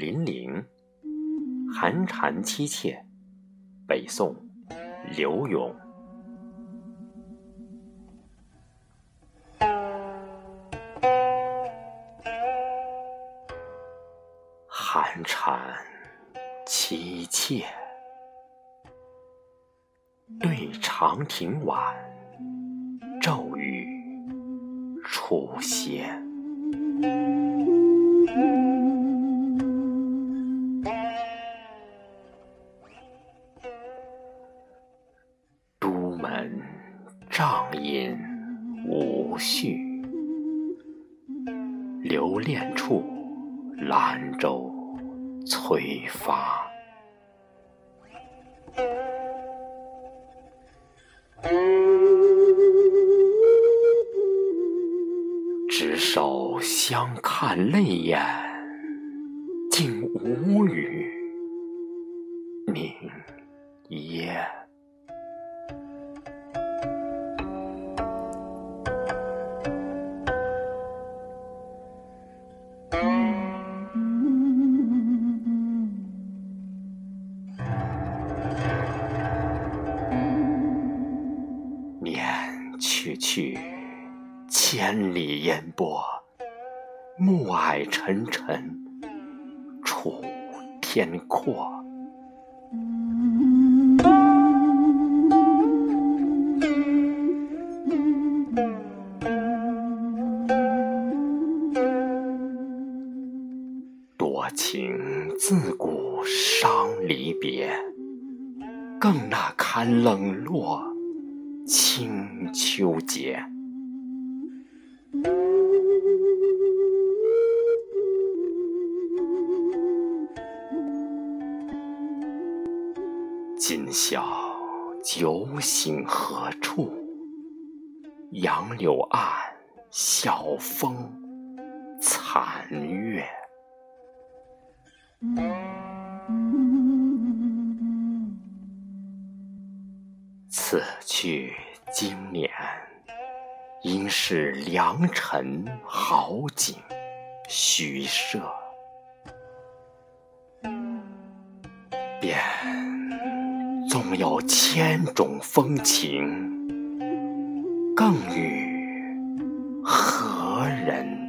雨霖铃，寒蝉凄切。北宋，刘永。寒蝉凄切，对长亭晚，骤雨初歇。帐饮无绪，留恋处，兰舟催发。执手相看泪眼，竟无语凝噎。去，千里烟波，暮霭沉沉，楚天阔。多情自古伤离别，更那堪冷落清秋节。今宵酒醒何处？杨柳岸，晓风残月。此去经年，应是良辰好景虚设。便纵有千种风情，更与何人